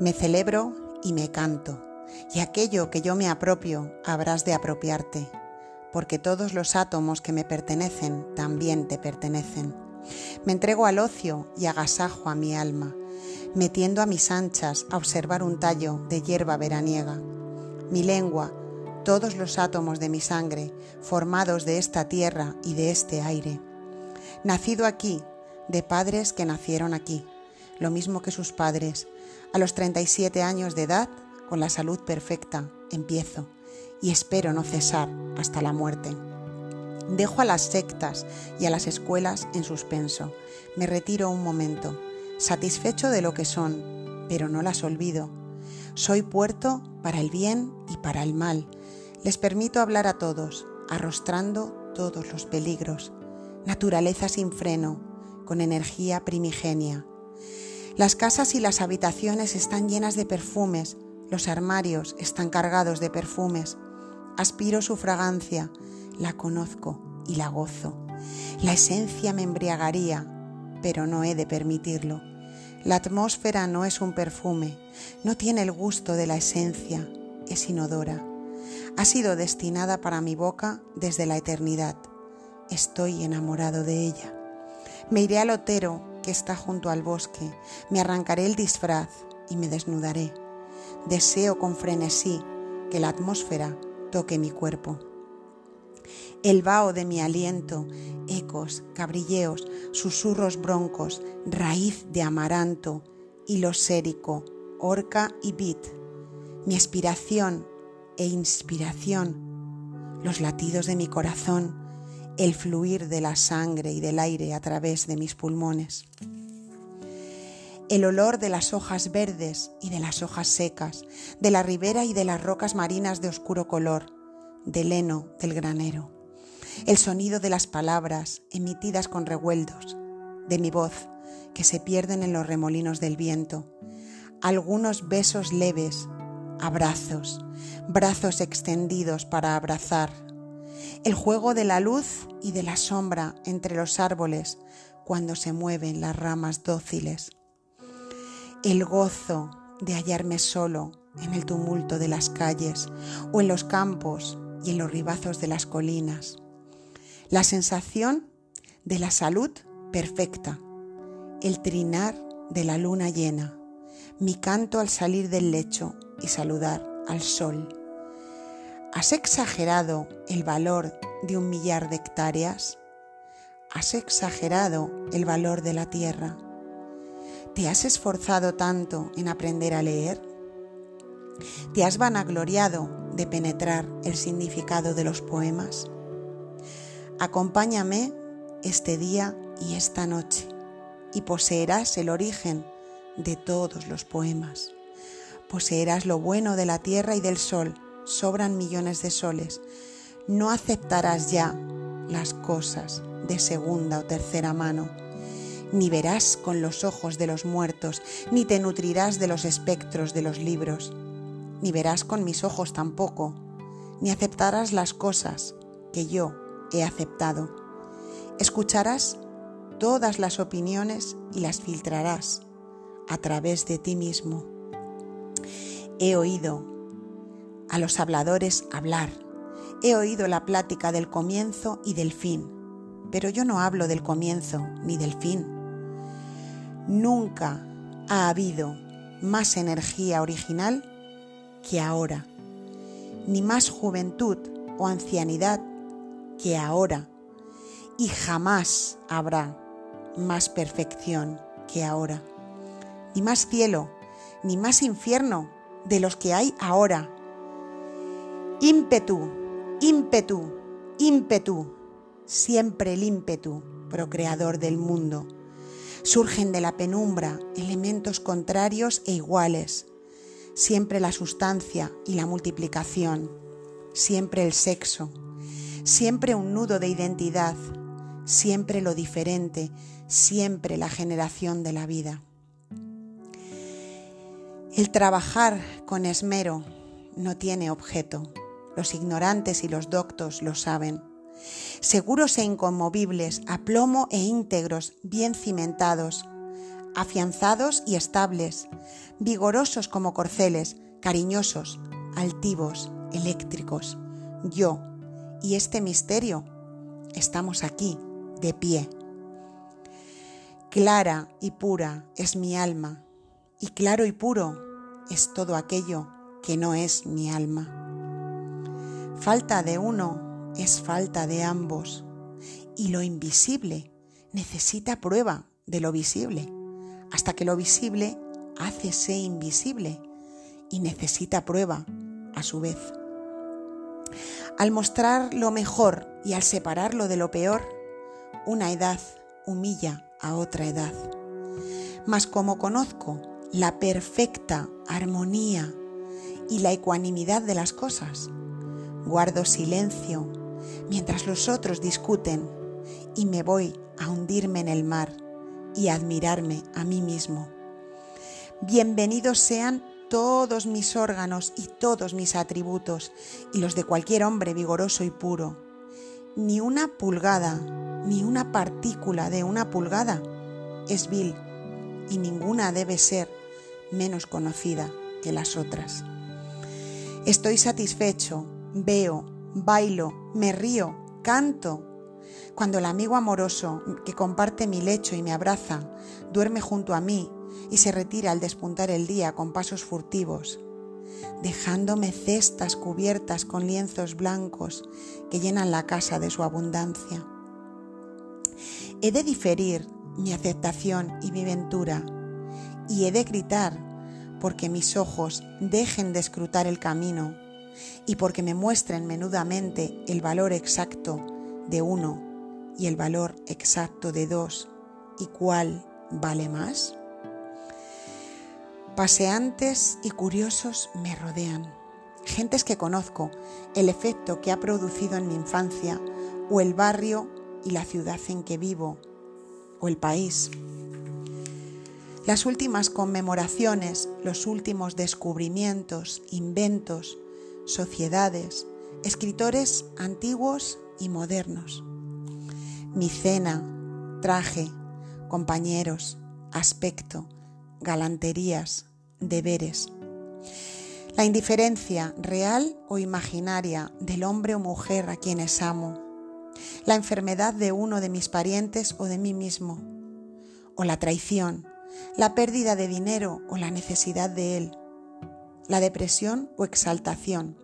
Me celebro y me canto, y aquello que yo me apropio habrás de apropiarte, porque todos los átomos que me pertenecen también te pertenecen. Me entrego al ocio y agasajo a mi alma, metiendo a mis anchas a observar un tallo de hierba veraniega. Mi lengua, todos los átomos de mi sangre, formados de esta tierra y de este aire. Nacido aquí, de padres que nacieron aquí, lo mismo que sus padres, a los 37 años de edad, con la salud perfecta, empiezo y espero no cesar hasta la muerte. Dejo a las sectas y a las escuelas en suspenso. Me retiro un momento, satisfecho de lo que son, pero no las olvido. Soy puerto para el bien y para el mal. Les permito hablar a todos, arrostrando todos los peligros. Naturaleza sin freno, con energía primigenia. Las casas y las habitaciones están llenas de perfumes, los armarios están cargados de perfumes. Aspiro su fragancia, la conozco y la gozo. La esencia me embriagaría, pero no he de permitirlo. La atmósfera no es un perfume, no tiene el gusto de la esencia, es inodora. Ha sido destinada para mi boca desde la eternidad. Estoy enamorado de ella. Me iré al otero que está junto al bosque, me arrancaré el disfraz y me desnudaré. Deseo con frenesí que la atmósfera toque mi cuerpo. El vaho de mi aliento, ecos, cabrilleos, susurros broncos, raíz de amaranto, hilo sérico, orca y bit, mi aspiración e inspiración, los latidos de mi corazón, el fluir de la sangre y del aire a través de mis pulmones. El olor de las hojas verdes y de las hojas secas, de la ribera y de las rocas marinas de oscuro color, del heno del granero. El sonido de las palabras emitidas con revueldos, de mi voz que se pierden en los remolinos del viento. Algunos besos leves, abrazos, brazos extendidos para abrazar el juego de la luz y de la sombra entre los árboles cuando se mueven las ramas dóciles, el gozo de hallarme solo en el tumulto de las calles o en los campos y en los ribazos de las colinas, la sensación de la salud perfecta, el trinar de la luna llena, mi canto al salir del lecho y saludar al sol ¿Has exagerado el valor de un millar de hectáreas? ¿Has exagerado el valor de la tierra? ¿Te has esforzado tanto en aprender a leer? ¿Te has vanagloriado de penetrar el significado de los poemas? Acompáñame este día y esta noche y poseerás el origen de todos los poemas. Poseerás lo bueno de la tierra y del sol sobran millones de soles, no aceptarás ya las cosas de segunda o tercera mano, ni verás con los ojos de los muertos, ni te nutrirás de los espectros de los libros, ni verás con mis ojos tampoco, ni aceptarás las cosas que yo he aceptado. Escucharás todas las opiniones y las filtrarás a través de ti mismo. He oído a los habladores hablar. He oído la plática del comienzo y del fin, pero yo no hablo del comienzo ni del fin. Nunca ha habido más energía original que ahora, ni más juventud o ancianidad que ahora, y jamás habrá más perfección que ahora, ni más cielo, ni más infierno de los que hay ahora Ímpetu, ímpetu, ímpetu, siempre el ímpetu, procreador del mundo. Surgen de la penumbra elementos contrarios e iguales, siempre la sustancia y la multiplicación, siempre el sexo, siempre un nudo de identidad, siempre lo diferente, siempre la generación de la vida. El trabajar con esmero no tiene objeto los ignorantes y los doctos lo saben. Seguros e inconmovibles, a plomo e íntegros, bien cimentados, afianzados y estables, vigorosos como corceles, cariñosos, altivos, eléctricos. Yo y este misterio estamos aquí, de pie. Clara y pura es mi alma, y claro y puro es todo aquello que no es mi alma. Falta de uno es falta de ambos, y lo invisible necesita prueba de lo visible, hasta que lo visible hace ser invisible y necesita prueba a su vez. Al mostrar lo mejor y al separarlo de lo peor, una edad humilla a otra edad. Mas como conozco la perfecta armonía y la ecuanimidad de las cosas, guardo silencio mientras los otros discuten y me voy a hundirme en el mar y admirarme a mí mismo. Bienvenidos sean todos mis órganos y todos mis atributos y los de cualquier hombre vigoroso y puro. Ni una pulgada, ni una partícula de una pulgada es vil y ninguna debe ser menos conocida que las otras. Estoy satisfecho, veo, bailo, me río, canto. Cuando el amigo amoroso que comparte mi lecho y me abraza duerme junto a mí y se retira al despuntar el día con pasos furtivos, dejándome cestas cubiertas con lienzos blancos que llenan la casa de su abundancia. He de diferir mi aceptación y mi ventura, y he de gritar porque mis ojos dejen de escrutar el camino y porque me muestren menudamente el valor exacto de uno y el valor exacto de dos y cuál vale más. Paseantes y curiosos me rodean, gentes que conozco, el efecto que ha producido en mi infancia o el barrio y la ciudad en que vivo o el país. Las últimas conmemoraciones, los últimos descubrimientos, inventos, sociedades, escritores antiguos y modernos. Mi cena, traje, compañeros, aspecto, galanterías, deberes. La indiferencia real o imaginaria del hombre o mujer a quienes amo. La enfermedad de uno de mis parientes o de mí mismo. O la traición, la pérdida de dinero o la necesidad de él. La depresión o exaltación.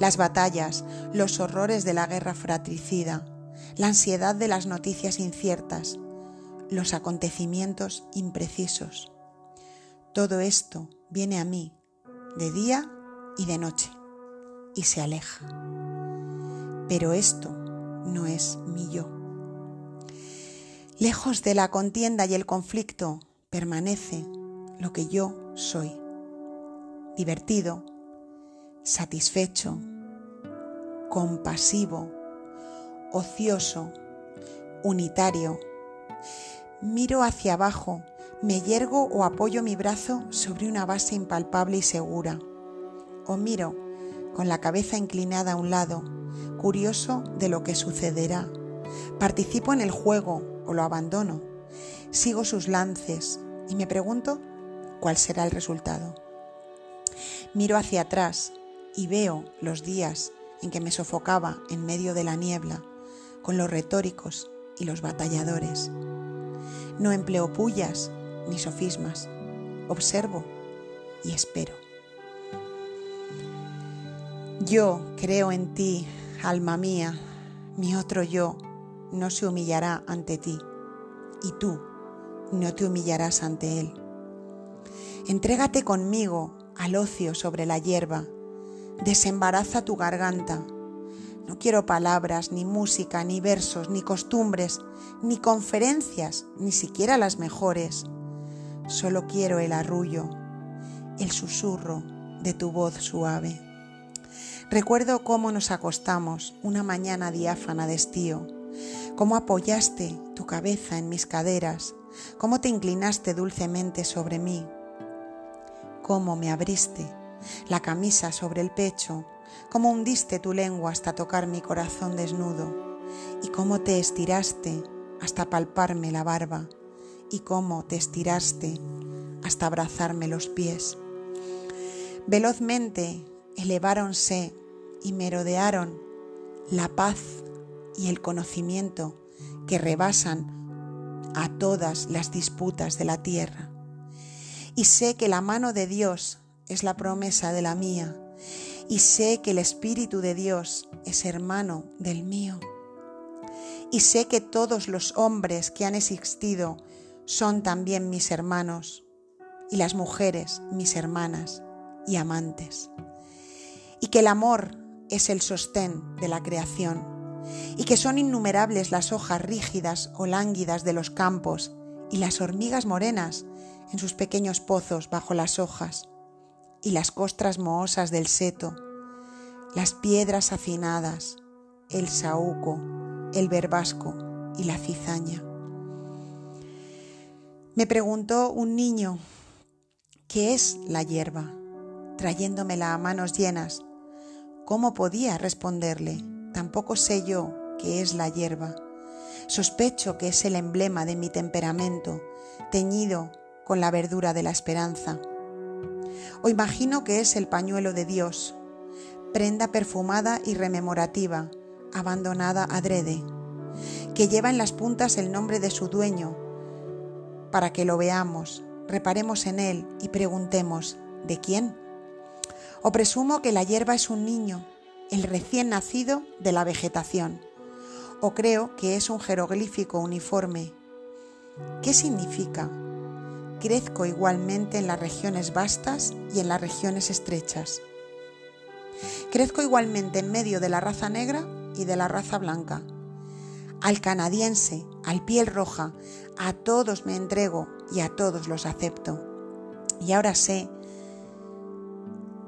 Las batallas, los horrores de la guerra fratricida, la ansiedad de las noticias inciertas, los acontecimientos imprecisos todo esto viene a mí de día y de noche y se aleja. Pero esto no es mi yo. Lejos de la contienda y el conflicto permanece lo que yo soy. Divertido, satisfecho, compasivo, ocioso, unitario. Miro hacia abajo me yergo o apoyo mi brazo sobre una base impalpable y segura. O miro con la cabeza inclinada a un lado, curioso de lo que sucederá. Participo en el juego o lo abandono. Sigo sus lances y me pregunto cuál será el resultado. Miro hacia atrás y veo los días en que me sofocaba en medio de la niebla con los retóricos y los batalladores. No empleo pullas ni sofismas. Observo y espero. Yo creo en ti, alma mía, mi otro yo no se humillará ante ti y tú no te humillarás ante él. Entrégate conmigo al ocio sobre la hierba, desembaraza tu garganta. No quiero palabras, ni música, ni versos, ni costumbres, ni conferencias, ni siquiera las mejores. Solo quiero el arrullo, el susurro de tu voz suave. Recuerdo cómo nos acostamos una mañana diáfana de estío, cómo apoyaste tu cabeza en mis caderas, cómo te inclinaste dulcemente sobre mí, cómo me abriste la camisa sobre el pecho, cómo hundiste tu lengua hasta tocar mi corazón desnudo y cómo te estiraste hasta palparme la barba y cómo te estiraste hasta abrazarme los pies. Velozmente eleváronse y merodearon la paz y el conocimiento que rebasan a todas las disputas de la tierra. Y sé que la mano de Dios es la promesa de la mía, y sé que el Espíritu de Dios es hermano del mío. Y sé que todos los hombres que han existido son también mis hermanos, y las mujeres mis hermanas y amantes. Y que el amor es el sostén de la creación, y que son innumerables las hojas rígidas o lánguidas de los campos y las hormigas morenas en sus pequeños pozos bajo las hojas, y las costras mohosas del seto, las piedras afinadas, el saúco, el verbasco y la cizaña. Me preguntó un niño, ¿qué es la hierba? trayéndomela a manos llenas. ¿Cómo podía responderle? Tampoco sé yo qué es la hierba. Sospecho que es el emblema de mi temperamento, teñido con la verdura de la esperanza. O imagino que es el pañuelo de Dios, prenda perfumada y rememorativa, abandonada adrede, que lleva en las puntas el nombre de su dueño, para que lo veamos, reparemos en él y preguntemos, ¿de quién? O presumo que la hierba es un niño, el recién nacido de la vegetación, o creo que es un jeroglífico uniforme. ¿Qué significa? Crezco igualmente en las regiones vastas y en las regiones estrechas. Crezco igualmente en medio de la raza negra y de la raza blanca. Al canadiense, al piel roja, a todos me entrego y a todos los acepto. Y ahora sé,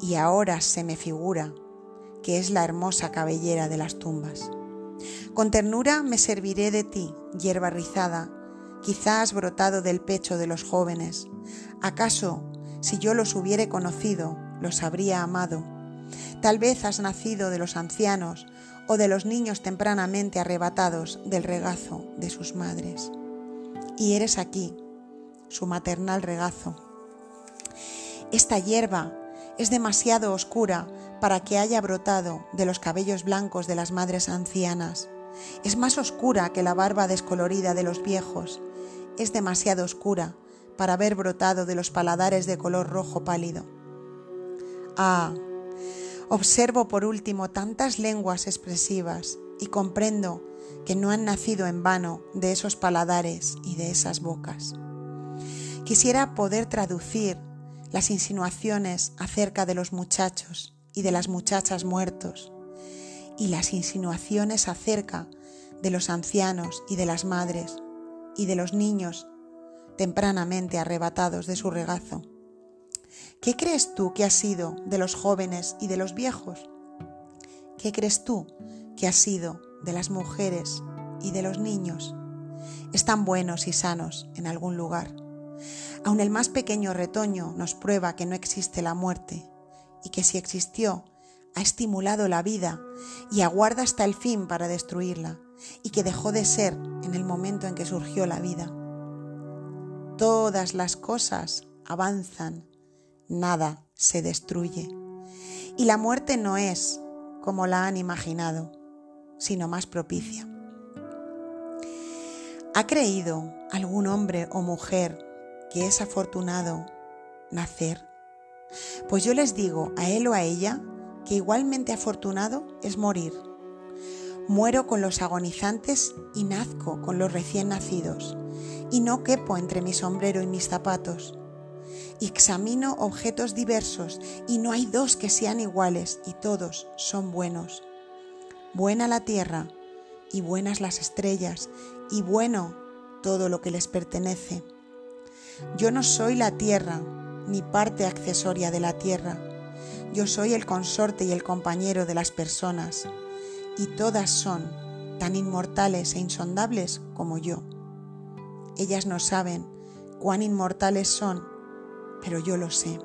y ahora se me figura, que es la hermosa cabellera de las tumbas. Con ternura me serviré de ti, hierba rizada, quizás brotado del pecho de los jóvenes. ¿Acaso, si yo los hubiere conocido, los habría amado? Tal vez has nacido de los ancianos o de los niños tempranamente arrebatados del regazo de sus madres. Y eres aquí, su maternal regazo. Esta hierba es demasiado oscura para que haya brotado de los cabellos blancos de las madres ancianas. Es más oscura que la barba descolorida de los viejos. Es demasiado oscura para haber brotado de los paladares de color rojo pálido. Ah, Observo por último tantas lenguas expresivas y comprendo que no han nacido en vano de esos paladares y de esas bocas. Quisiera poder traducir las insinuaciones acerca de los muchachos y de las muchachas muertos y las insinuaciones acerca de los ancianos y de las madres y de los niños tempranamente arrebatados de su regazo ¿Qué crees tú que ha sido de los jóvenes y de los viejos? ¿Qué crees tú que ha sido de las mujeres y de los niños? Están buenos y sanos en algún lugar. Aun el más pequeño retoño nos prueba que no existe la muerte y que si existió, ha estimulado la vida y aguarda hasta el fin para destruirla y que dejó de ser en el momento en que surgió la vida. Todas las cosas avanzan nada se destruye. Y la muerte no es como la han imaginado, sino más propicia. ¿Ha creído algún hombre o mujer que es afortunado nacer? Pues yo les digo a él o a ella que igualmente afortunado es morir. Muero con los agonizantes y nazco con los recién nacidos, y no quepo entre mi sombrero y mis zapatos examino objetos diversos y no hay dos que sean iguales y todos son buenos. Buena la tierra y buenas las estrellas y bueno todo lo que les pertenece. Yo no soy la tierra ni parte accesoria de la tierra. Yo soy el consorte y el compañero de las personas y todas son tan inmortales e insondables como yo. Ellas no saben cuán inmortales son pero yo lo sé.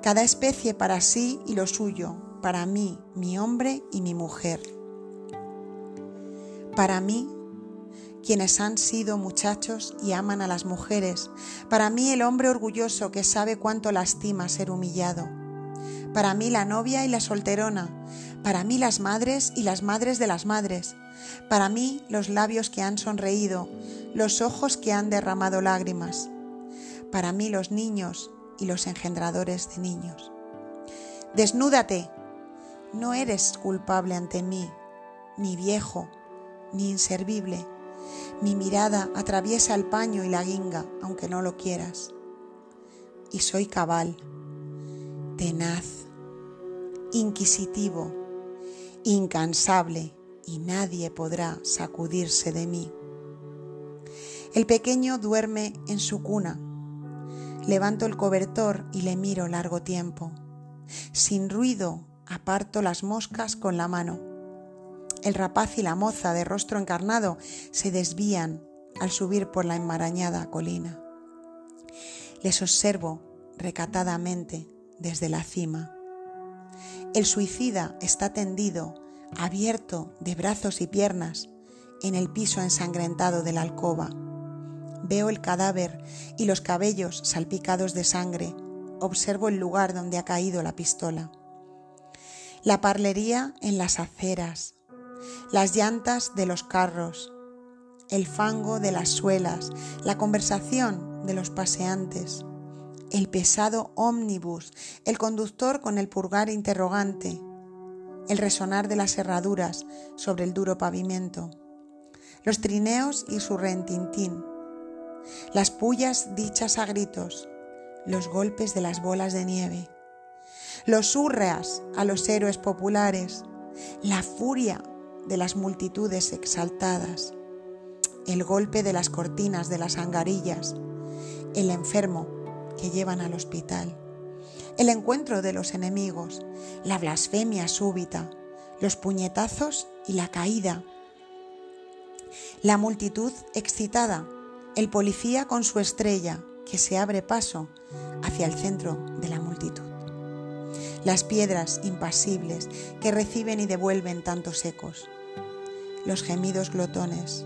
Cada especie para sí y lo suyo, para mí, mi hombre y mi mujer. Para mí, quienes han sido muchachos y aman a las mujeres, para mí el hombre orgulloso que sabe cuánto lastima ser humillado, para mí la novia y la solterona, para mí las madres y las madres de las madres, para mí los labios que han sonreído, los ojos que han derramado lágrimas, para mí los niños y los engendradores de niños. Desnúdate, no eres culpable ante mí, ni viejo, ni inservible. Mi mirada atraviesa el paño y la guinga, aunque no lo quieras. Y soy cabal, tenaz, inquisitivo, incansable, y nadie podrá sacudirse de mí. El pequeño duerme en su cuna. Levanto el cobertor y le miro largo tiempo. Sin ruido aparto las moscas con la mano. El rapaz y la moza de rostro encarnado se desvían al subir por la enmarañada colina. Les observo recatadamente desde la cima. El suicida está tendido abierto de brazos y piernas, en el piso ensangrentado de la alcoba. Veo el cadáver y los cabellos salpicados de sangre. Observo el lugar donde ha caído la pistola. La parlería en las aceras, las llantas de los carros, el fango de las suelas, la conversación de los paseantes, el pesado ómnibus, el conductor con el purgar interrogante, el resonar de las herraduras sobre el duro pavimento, los trineos y su rentintín, las pullas dichas a gritos, los golpes de las bolas de nieve, los hurreas a los héroes populares, la furia de las multitudes exaltadas, el golpe de las cortinas de las angarillas, el enfermo que llevan al hospital el encuentro de los enemigos, la blasfemia súbita, los puñetazos y la caída. La multitud excitada, el policía con su estrella que se abre paso hacia el centro de la multitud. Las piedras impasibles que reciben y devuelven tantos ecos. Los gemidos glotones.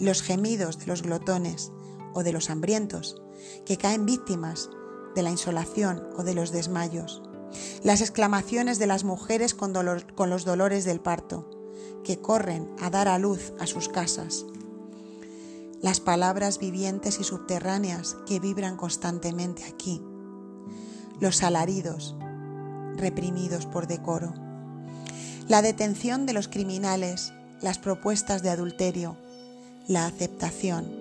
Los gemidos de los glotones o de los hambrientos que caen víctimas de la insolación o de los desmayos, las exclamaciones de las mujeres con, con los dolores del parto, que corren a dar a luz a sus casas, las palabras vivientes y subterráneas que vibran constantemente aquí, los alaridos reprimidos por decoro, la detención de los criminales, las propuestas de adulterio, la aceptación,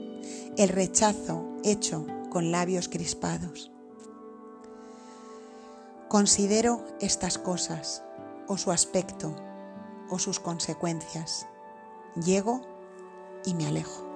el rechazo hecho con labios crispados. Considero estas cosas, o su aspecto, o sus consecuencias. Llego y me alejo.